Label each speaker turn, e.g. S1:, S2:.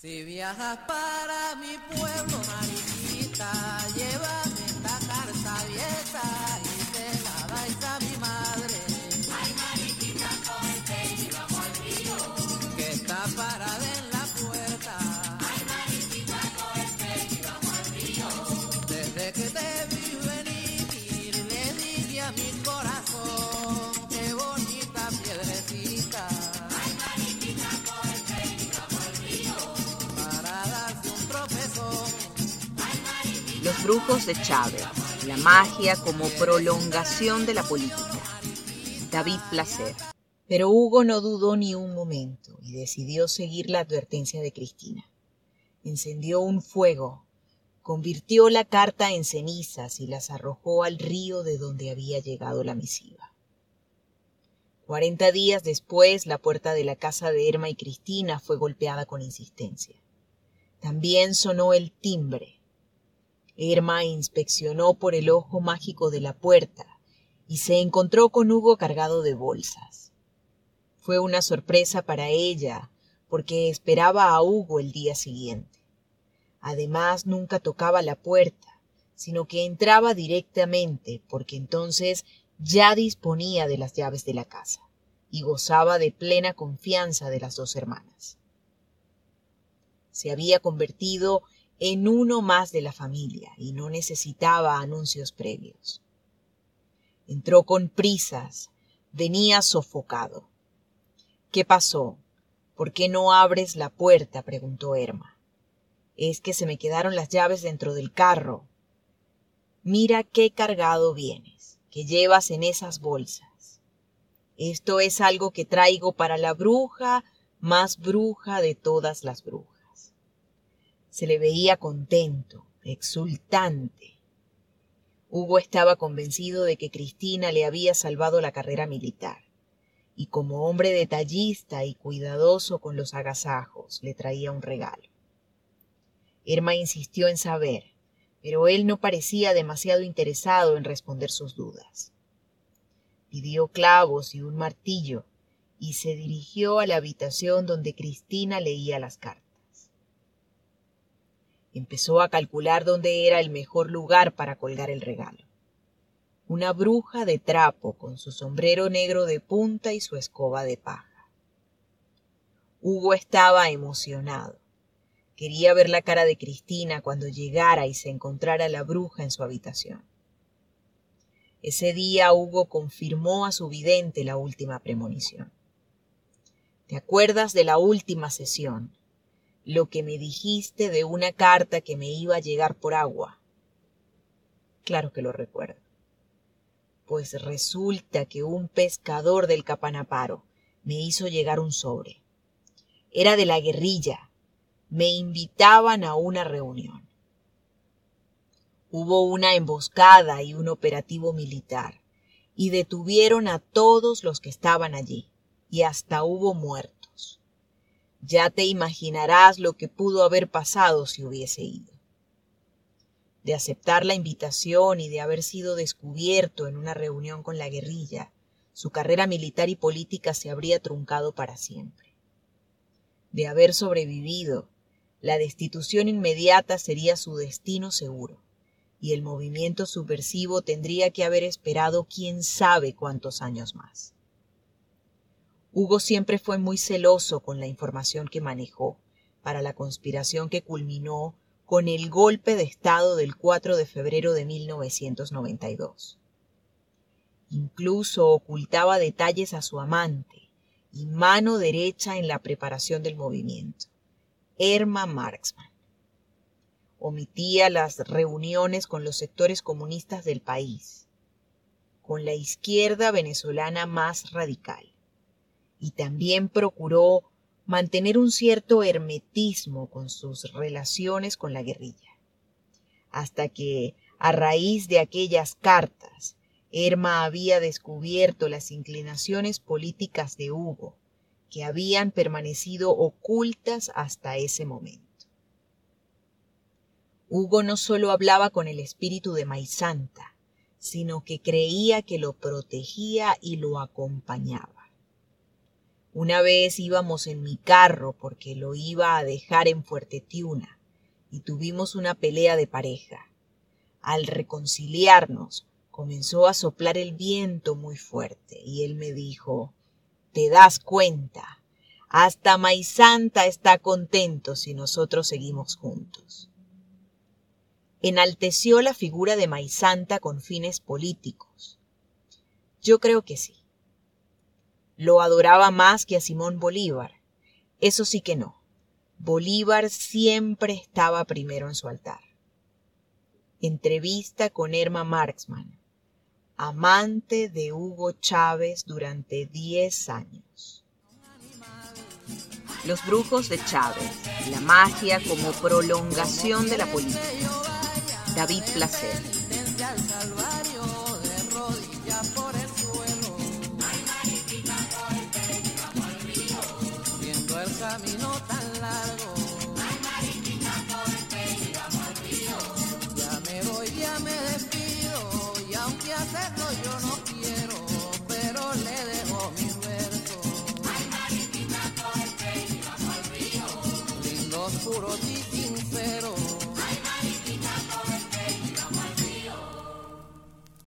S1: Si viajas para mi pueblo, mariquita, llévame esta carta abierta y te la dais a mi madre. Ay, mariquita, cógete y vamos al río. Que está parada en
S2: Brujos de Chávez, la magia como prolongación de la política. David Placer. Pero Hugo no dudó ni un momento y decidió seguir la advertencia de Cristina. Encendió un fuego, convirtió la carta en cenizas y las arrojó al río de donde había llegado la misiva. Cuarenta días después, la puerta de la casa de Irma y Cristina fue golpeada con insistencia. También sonó el timbre. Irma inspeccionó por el ojo mágico de la puerta y se encontró con Hugo cargado de bolsas. Fue una sorpresa para ella, porque esperaba a Hugo el día siguiente. Además, nunca tocaba la puerta, sino que entraba directamente, porque entonces ya disponía de las llaves de la casa y gozaba de plena confianza de las dos hermanas. Se había convertido en uno más de la familia y no necesitaba anuncios previos. Entró con prisas, venía sofocado. ¿Qué pasó? ¿Por qué no abres la puerta? preguntó Erma. Es que se me quedaron las llaves dentro del carro. Mira qué cargado vienes, que llevas en esas bolsas. Esto es algo que traigo para la bruja más bruja de todas las brujas. Se le veía contento, exultante. Hugo estaba convencido de que Cristina le había salvado la carrera militar, y como hombre detallista y cuidadoso con los agasajos, le traía un regalo. Irma insistió en saber, pero él no parecía demasiado interesado en responder sus dudas. Pidió clavos y un martillo y se dirigió a la habitación donde Cristina leía las cartas. Empezó a calcular dónde era el mejor lugar para colgar el regalo. Una bruja de trapo con su sombrero negro de punta y su escoba de paja. Hugo estaba emocionado. Quería ver la cara de Cristina cuando llegara y se encontrara la bruja en su habitación. Ese día Hugo confirmó a su vidente la última premonición. ¿Te acuerdas de la última sesión? Lo que me dijiste de una carta que me iba a llegar por agua. Claro que lo recuerdo. Pues resulta que un pescador del Capanaparo me hizo llegar un sobre. Era de la guerrilla. Me invitaban a una reunión. Hubo una emboscada y un operativo militar, y detuvieron a todos los que estaban allí, y hasta hubo muertos. Ya te imaginarás lo que pudo haber pasado si hubiese ido. De aceptar la invitación y de haber sido descubierto en una reunión con la guerrilla, su carrera militar y política se habría truncado para siempre. De haber sobrevivido, la destitución inmediata sería su destino seguro y el movimiento subversivo tendría que haber esperado quién sabe cuántos años más. Hugo siempre fue muy celoso con la información que manejó para la conspiración que culminó con el golpe de Estado del 4 de febrero de 1992. Incluso ocultaba detalles a su amante y mano derecha en la preparación del movimiento, Erma Marxman omitía las reuniones con los sectores comunistas del país, con la izquierda venezolana más radical, y también procuró mantener un cierto hermetismo con sus relaciones con la guerrilla, hasta que, a raíz de aquellas cartas, Erma había descubierto las inclinaciones políticas de Hugo, que habían permanecido ocultas hasta ese momento. Hugo no solo hablaba con el espíritu de Maisanta, sino que creía que lo protegía y lo acompañaba. Una vez íbamos en mi carro porque lo iba a dejar en Fuerte Tiuna y tuvimos una pelea de pareja. Al reconciliarnos, comenzó a soplar el viento muy fuerte y él me dijo, ¿te das cuenta? Hasta Maizanta está contento si nosotros seguimos juntos. ¿Enalteció la figura de Maizanta con fines políticos? Yo creo que sí. ¿Lo adoraba más que a Simón Bolívar? Eso sí que no. Bolívar siempre estaba primero en su altar. Entrevista con Erma Marxman, amante de Hugo Chávez durante 10 años. Los brujos de Chávez, la magia como prolongación de la política. David Placer.
S1: Camino tan largo. Ay, mariquita, por el al río. Ya me voy, ya me despido, y aunque hacerlo yo no quiero, pero le dejo mi verso. Ay, mariquita, por el al río. Y sinceros